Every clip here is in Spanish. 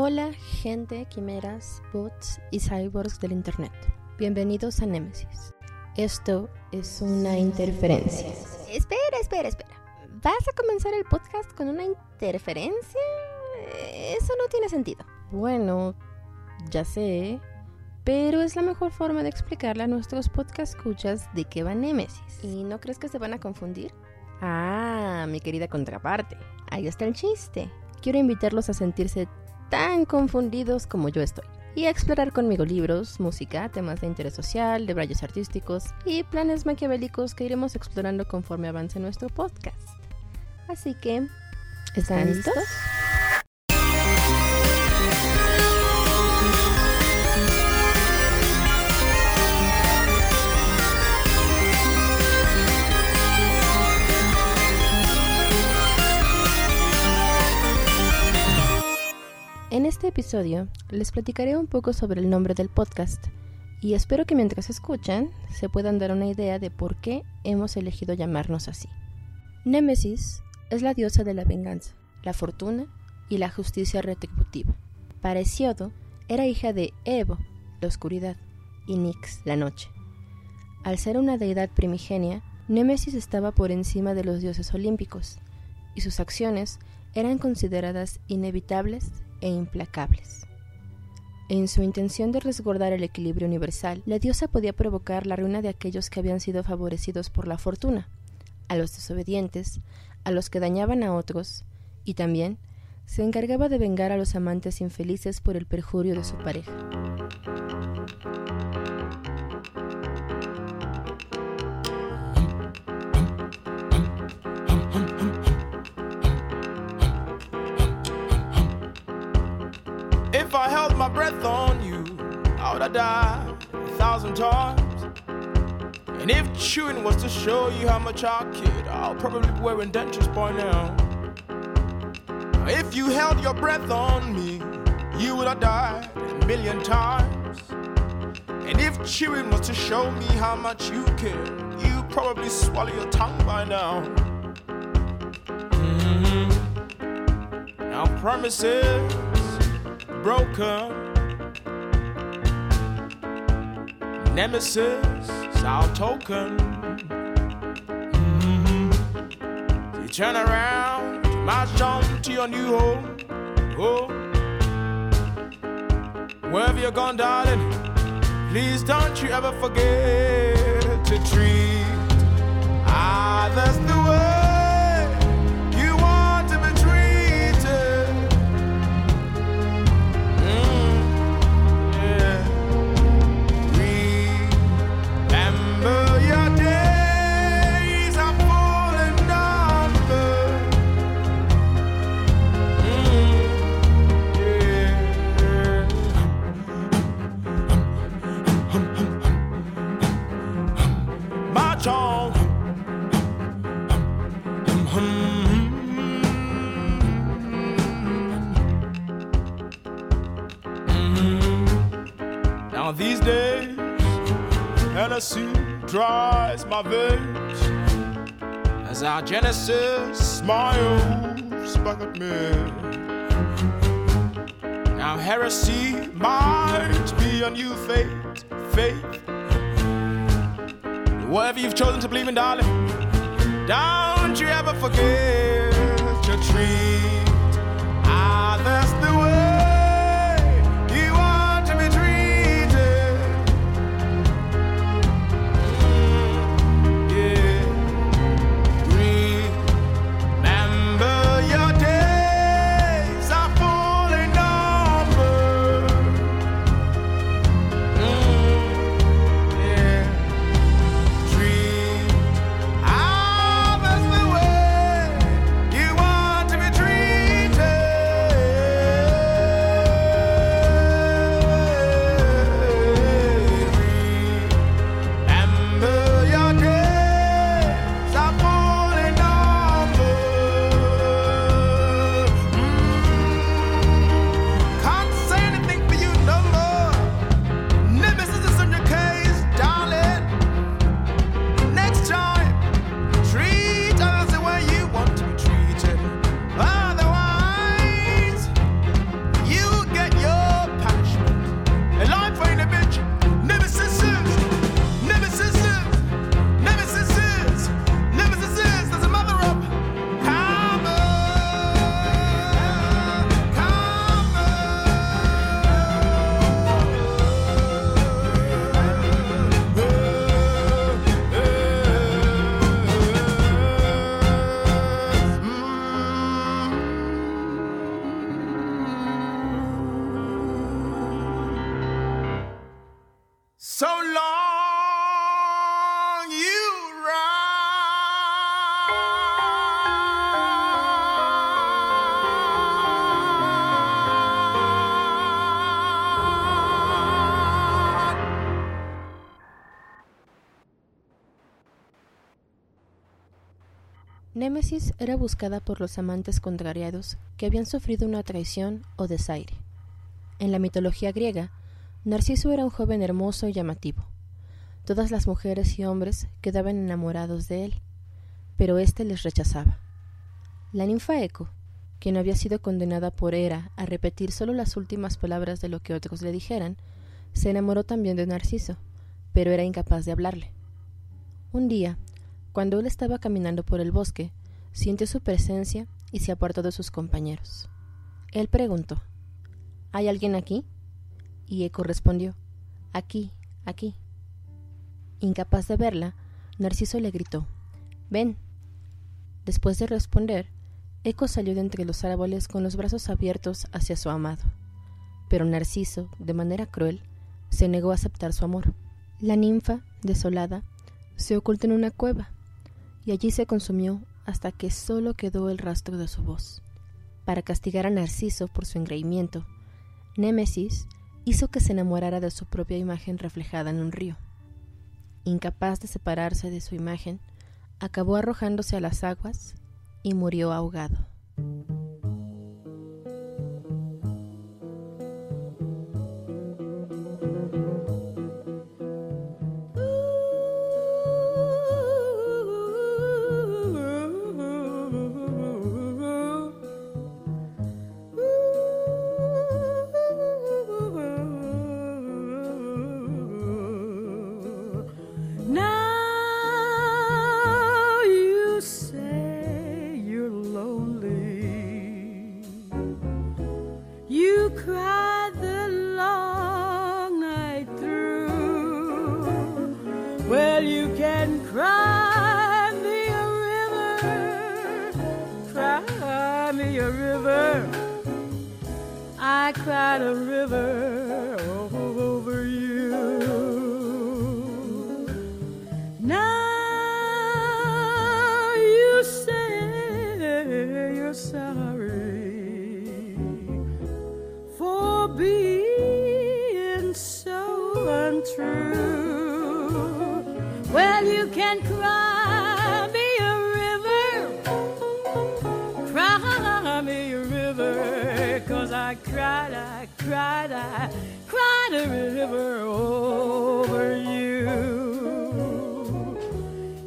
Hola, gente, quimeras, bots y cyborgs del internet. Bienvenidos a Nemesis. Esto es una interferencia. Espera, espera, espera. ¿Vas a comenzar el podcast con una interferencia? Eso no tiene sentido. Bueno, ya sé, pero es la mejor forma de explicarle a nuestros podcast escuchas de qué va Nemesis. ¿Y no crees que se van a confundir? Ah, mi querida contraparte. Ahí está el chiste. Quiero invitarlos a sentirse tan confundidos como yo estoy. Y a explorar conmigo libros, música, temas de interés social, de rayos artísticos y planes maquiavélicos que iremos explorando conforme avance nuestro podcast. Así que, ¿están, listos? Este episodio les platicaré un poco sobre el nombre del podcast y espero que mientras escuchan se puedan dar una idea de por qué hemos elegido llamarnos así. Némesis es la diosa de la venganza, la fortuna y la justicia retributiva. Para Hesiodo era hija de Evo, la oscuridad, y Nix, la noche. Al ser una deidad primigenia, Némesis estaba por encima de los dioses olímpicos, y sus acciones eran consideradas inevitables e implacables. En su intención de resguardar el equilibrio universal, la diosa podía provocar la ruina de aquellos que habían sido favorecidos por la fortuna, a los desobedientes, a los que dañaban a otros, y también se encargaba de vengar a los amantes infelices por el perjurio de su pareja. Would have died a thousand times. And if chewing was to show you how much I kid, I'll probably be wearing dentures by now. If you held your breath on me, you would have died a million times. And if chewing was to show me how much you care, you probably swallow your tongue by now. Mhm. Now promises broken. Nemesis our token. Mhm. You turn around, you march on to your new home. Oh. Wherever you're gone, darling, please don't you ever forget to treat others the way Now these days, Hennessy dries my veins as our Genesis smiles back at me. Now heresy might be a new faith, faith. Whatever you've chosen to believe in, darling, don't you ever forget to treat ah, others the way Némesis era buscada por los amantes contrariados que habían sufrido una traición o desaire. En la mitología griega, Narciso era un joven hermoso y llamativo. Todas las mujeres y hombres quedaban enamorados de él, pero éste les rechazaba. La ninfa Eco, quien había sido condenada por Hera a repetir solo las últimas palabras de lo que otros le dijeran, se enamoró también de Narciso, pero era incapaz de hablarle. Un día, cuando él estaba caminando por el bosque, sintió su presencia y se apartó de sus compañeros. Él preguntó ¿Hay alguien aquí? Y Eco respondió Aquí, aquí. Incapaz de verla, Narciso le gritó Ven. Después de responder, Eco salió de entre los árboles con los brazos abiertos hacia su amado. Pero Narciso, de manera cruel, se negó a aceptar su amor. La ninfa, desolada, se ocultó en una cueva y allí se consumió hasta que solo quedó el rastro de su voz. Para castigar a Narciso por su engreimiento, Némesis hizo que se enamorara de su propia imagen reflejada en un río. Incapaz de separarse de su imagen, acabó arrojándose a las aguas y murió ahogado. Sorry for being so untrue. Well, you can cry me a river, cry me a river, cause I cried, I cried, I cried a river over you.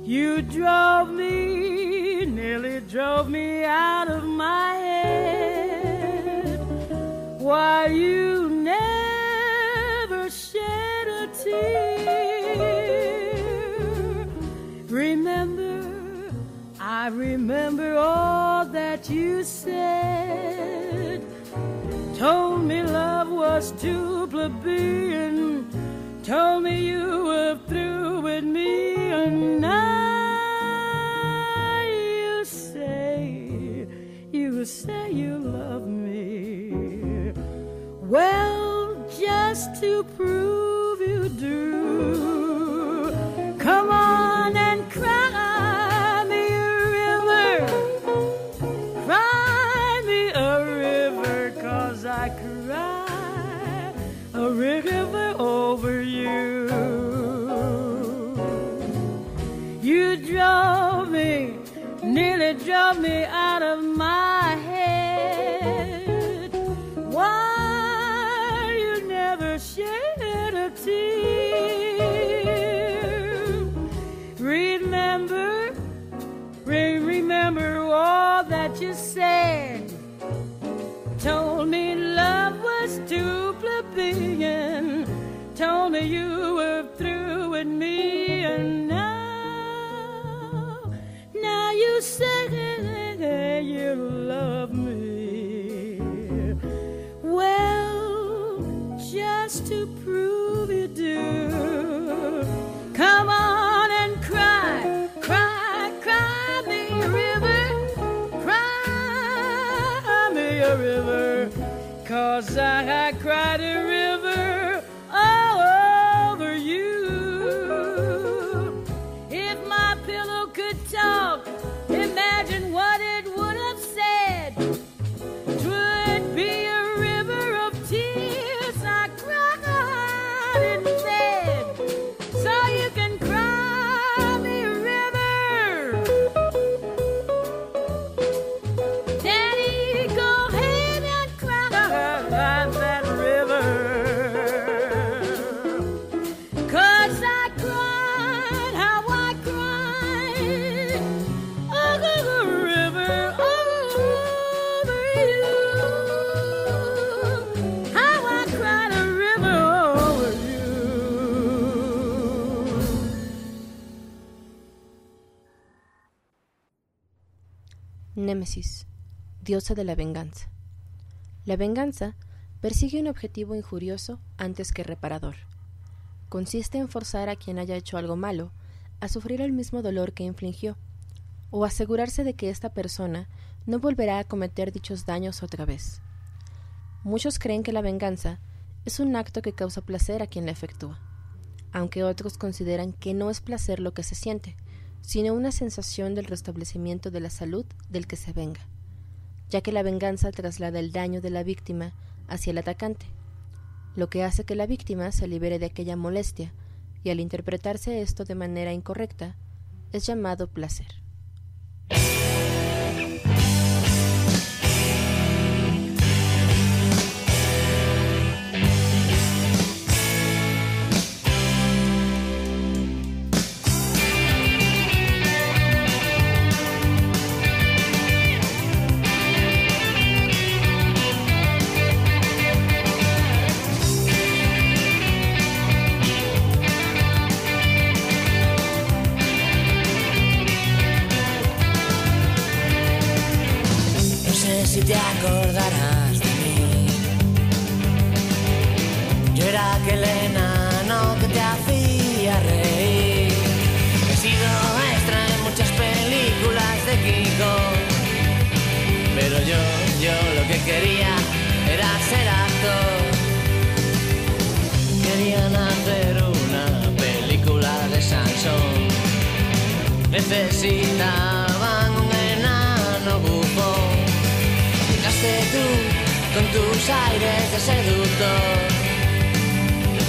You drove me, nearly drove me you said. Told me love was too plebeian. Told me you were Diosa de la venganza. La venganza persigue un objetivo injurioso antes que reparador. Consiste en forzar a quien haya hecho algo malo a sufrir el mismo dolor que infligió, o asegurarse de que esta persona no volverá a cometer dichos daños otra vez. Muchos creen que la venganza es un acto que causa placer a quien la efectúa, aunque otros consideran que no es placer lo que se siente, sino una sensación del restablecimiento de la salud del que se venga, ya que la venganza traslada el daño de la víctima hacia el atacante, lo que hace que la víctima se libere de aquella molestia, y al interpretarse esto de manera incorrecta, es llamado placer. Necesitaban un enano bufón. Llegaste tú con tus aires de seductor.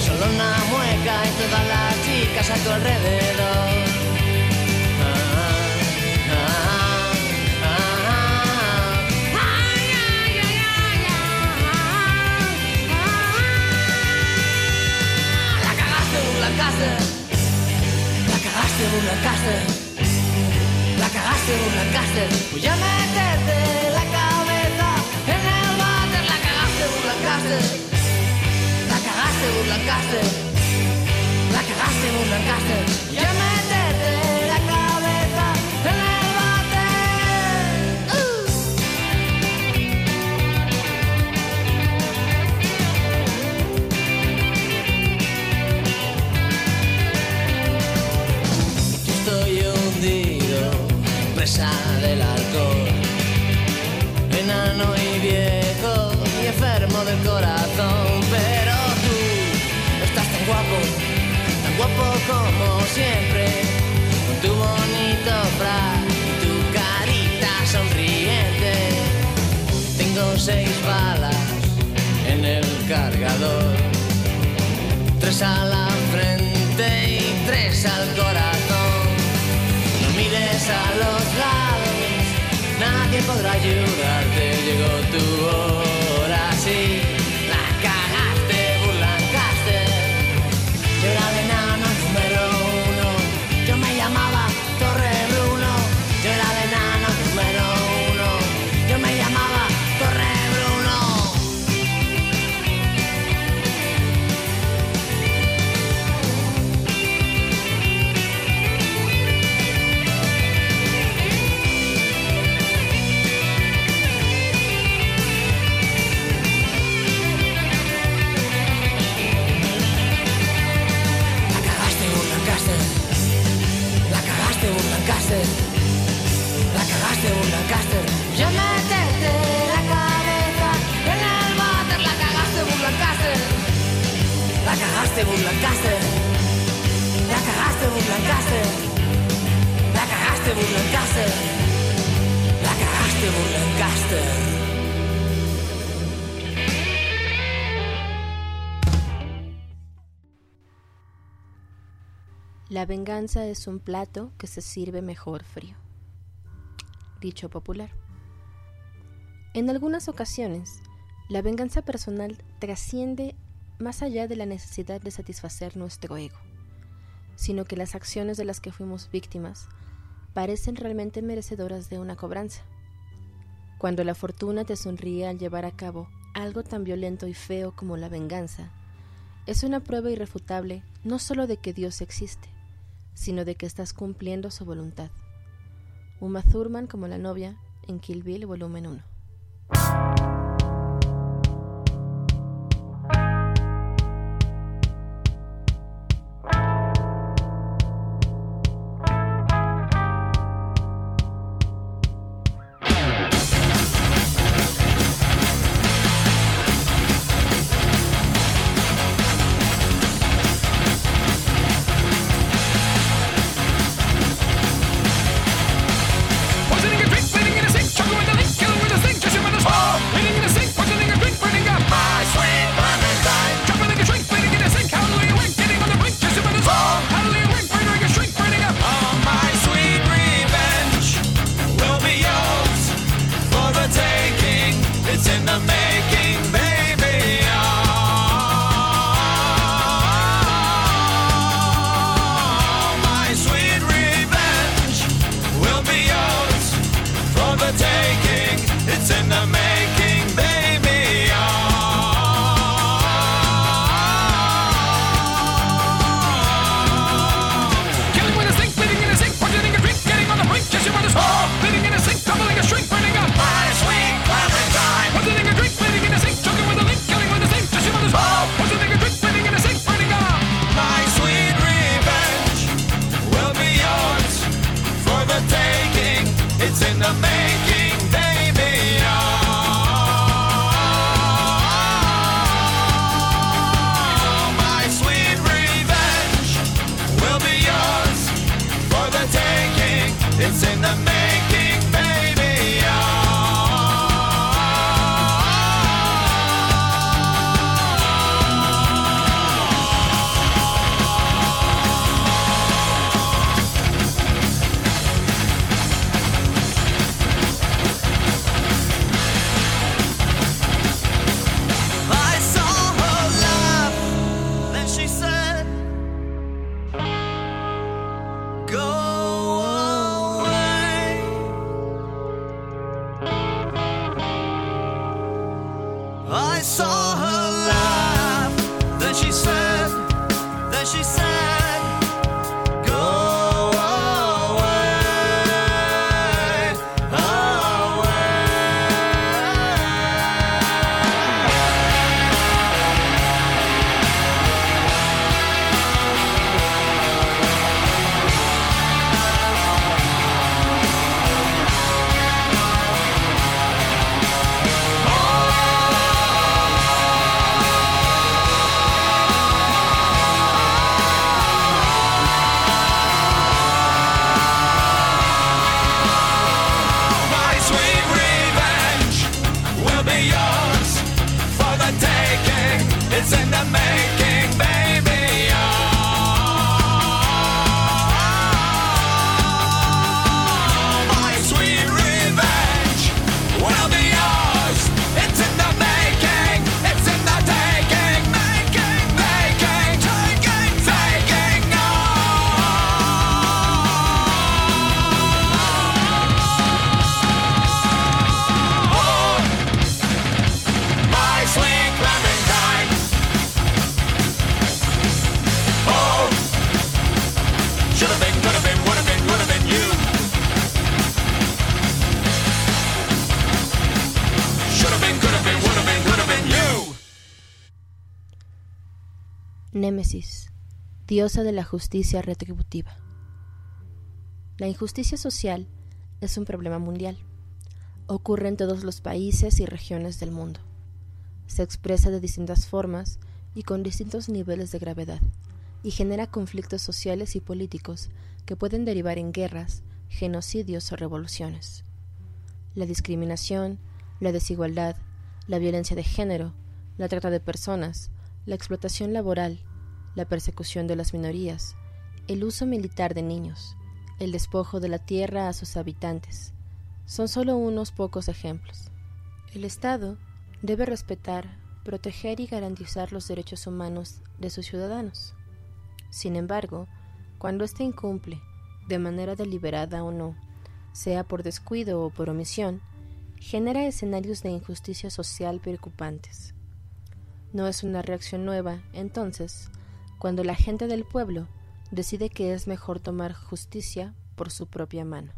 Solo una mueca y todas las chicas a tu alrededor. Ah, ah, ah, ah. Ay, ay. La cagaste. La cagaste, Lancaster. La cagaste. Voy a meterte la cabeza en el váter. La cagaste. La cagaste, Lancaster. La cagaste, Lancaster. Voy a meterte del alcohol, enano y viejo y enfermo del corazón. Pero tú estás tan guapo, tan guapo como siempre, con tu bonito frac tu carita sonriente. Tengo seis balas en el cargador tres a la frente y tres al corazón. No mires a los lados, nadie podrá ayudarte. Llegó tu hora, sí, La venganza es un plato que se sirve mejor frío. Dicho popular. En algunas ocasiones, la venganza personal trasciende más allá de la necesidad de satisfacer nuestro ego, sino que las acciones de las que fuimos víctimas parecen realmente merecedoras de una cobranza. Cuando la fortuna te sonríe al llevar a cabo algo tan violento y feo como la venganza, es una prueba irrefutable no solo de que Dios existe, sino de que estás cumpliendo su voluntad. Uma Thurman, como la novia, en Kill Bill Volumen 1. Saw her laugh, then she said, then she said, Diosa de la justicia retributiva. La injusticia social es un problema mundial. Ocurre en todos los países y regiones del mundo. Se expresa de distintas formas y con distintos niveles de gravedad, y genera conflictos sociales y políticos que pueden derivar en guerras, genocidios o revoluciones. La discriminación, la desigualdad, la violencia de género, la trata de personas, la explotación laboral, la persecución de las minorías, el uso militar de niños, el despojo de la tierra a sus habitantes, son solo unos pocos ejemplos. El Estado debe respetar, proteger y garantizar los derechos humanos de sus ciudadanos. Sin embargo, cuando éste incumple, de manera deliberada o no, sea por descuido o por omisión, genera escenarios de injusticia social preocupantes. No es una reacción nueva, entonces, cuando la gente del pueblo decide que es mejor tomar justicia por su propia mano.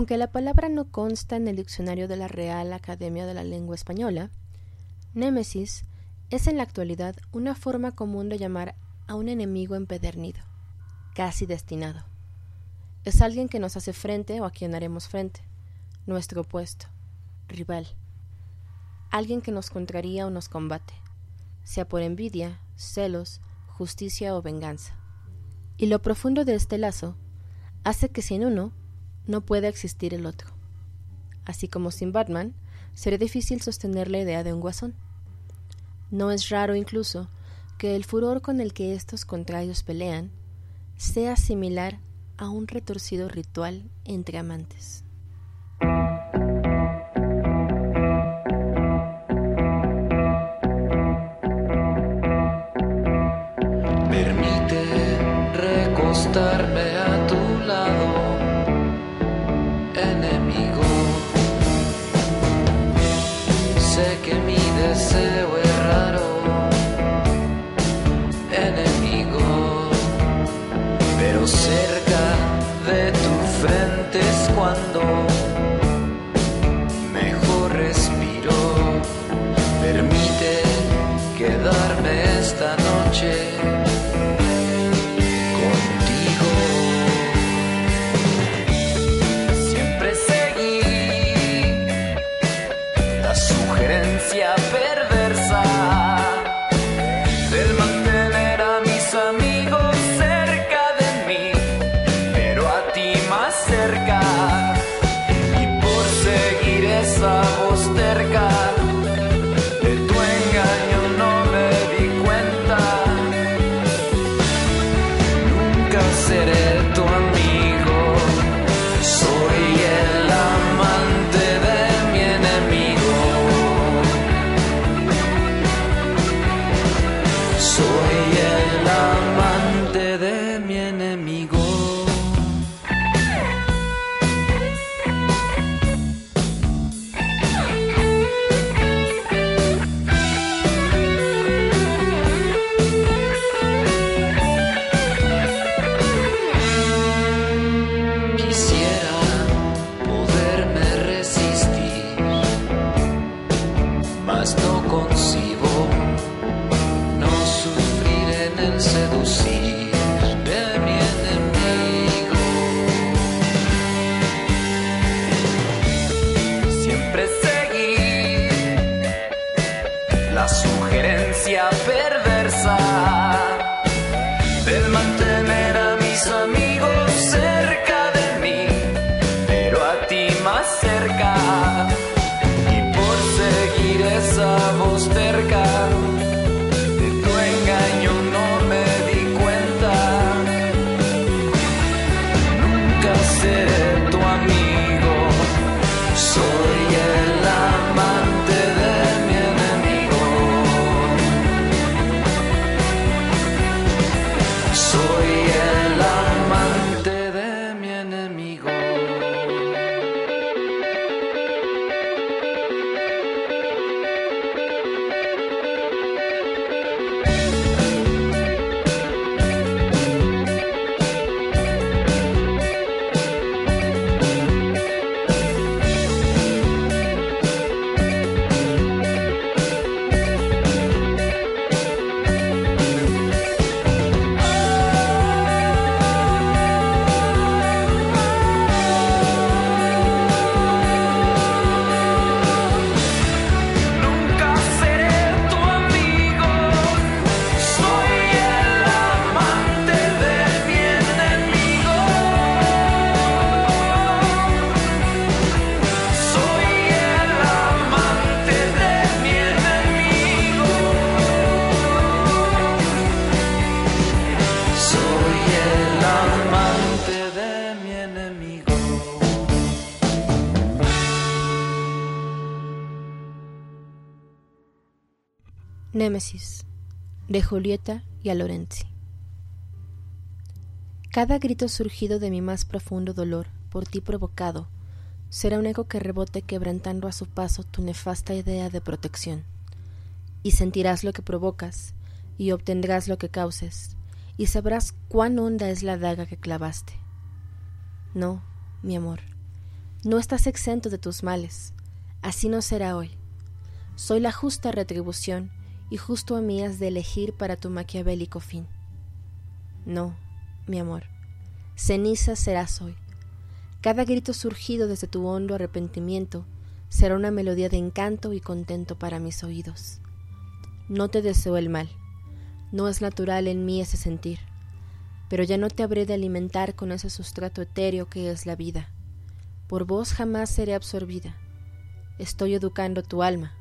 Aunque la palabra no consta en el diccionario de la Real Academia de la Lengua Española, némesis es en la actualidad una forma común de llamar a un enemigo empedernido, casi destinado. Es alguien que nos hace frente o a quien haremos frente, nuestro opuesto, rival, alguien que nos contraría o nos combate, sea por envidia, celos, justicia o venganza. Y lo profundo de este lazo hace que sin uno no pueda existir el otro. Así como sin Batman, sería difícil sostener la idea de un guasón. No es raro incluso que el furor con el que estos contrarios pelean sea similar a un retorcido ritual entre amantes. Permite recostarme a Némesis, de Julieta y a Lorenzi. Cada grito surgido de mi más profundo dolor, por ti provocado, será un eco que rebote quebrantando a su paso tu nefasta idea de protección. Y sentirás lo que provocas, y obtendrás lo que causes, y sabrás cuán honda es la daga que clavaste. No, mi amor, no estás exento de tus males, así no será hoy. Soy la justa retribución y justo a mí has de elegir para tu maquiavélico fin. No, mi amor, ceniza serás hoy. Cada grito surgido desde tu hondo arrepentimiento será una melodía de encanto y contento para mis oídos. No te deseo el mal, No es natural en mí ese sentir, pero ya no te habré de alimentar con ese sustrato etéreo que es la vida. Por vos jamás seré absorbida. Estoy educando tu alma.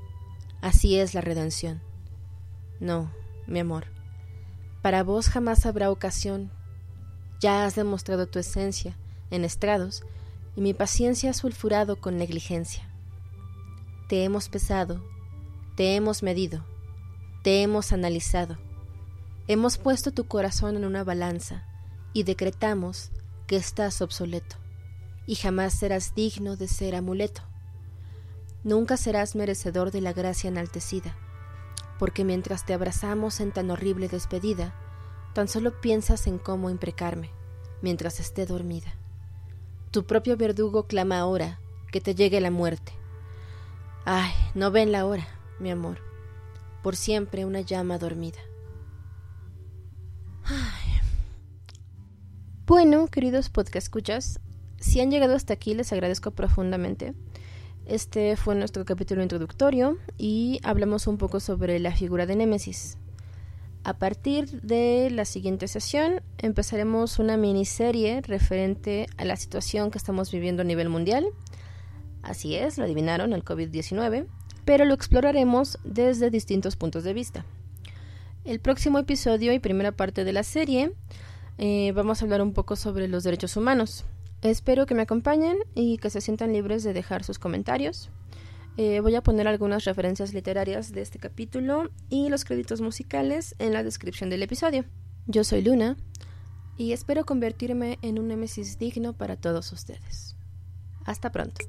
Así es la redención. No, mi amor. Para vos jamás habrá ocasión. Ya has demostrado tu esencia en estrados y mi paciencia ha sulfurado con negligencia. Te hemos pesado, te hemos medido, te hemos analizado. Hemos puesto tu corazón en una balanza y decretamos que estás obsoleto y jamás serás digno de ser amuleto. Nunca serás merecedor de la gracia enaltecida, porque mientras te abrazamos en tan horrible despedida, tan solo piensas en cómo imprecarme, mientras esté dormida. Tu propio verdugo clama ahora que te llegue la muerte. Ay, no ven la hora, mi amor, por siempre una llama dormida. Ay. Bueno, queridos podcast escuchas, si han llegado hasta aquí les agradezco profundamente. Este fue nuestro capítulo introductorio y hablamos un poco sobre la figura de Némesis. A partir de la siguiente sesión empezaremos una miniserie referente a la situación que estamos viviendo a nivel mundial. Así es, lo adivinaron, el COVID-19, pero lo exploraremos desde distintos puntos de vista. El próximo episodio y primera parte de la serie eh, vamos a hablar un poco sobre los derechos humanos. Espero que me acompañen y que se sientan libres de dejar sus comentarios. Eh, voy a poner algunas referencias literarias de este capítulo y los créditos musicales en la descripción del episodio. Yo soy Luna y espero convertirme en un némesis digno para todos ustedes. Hasta pronto.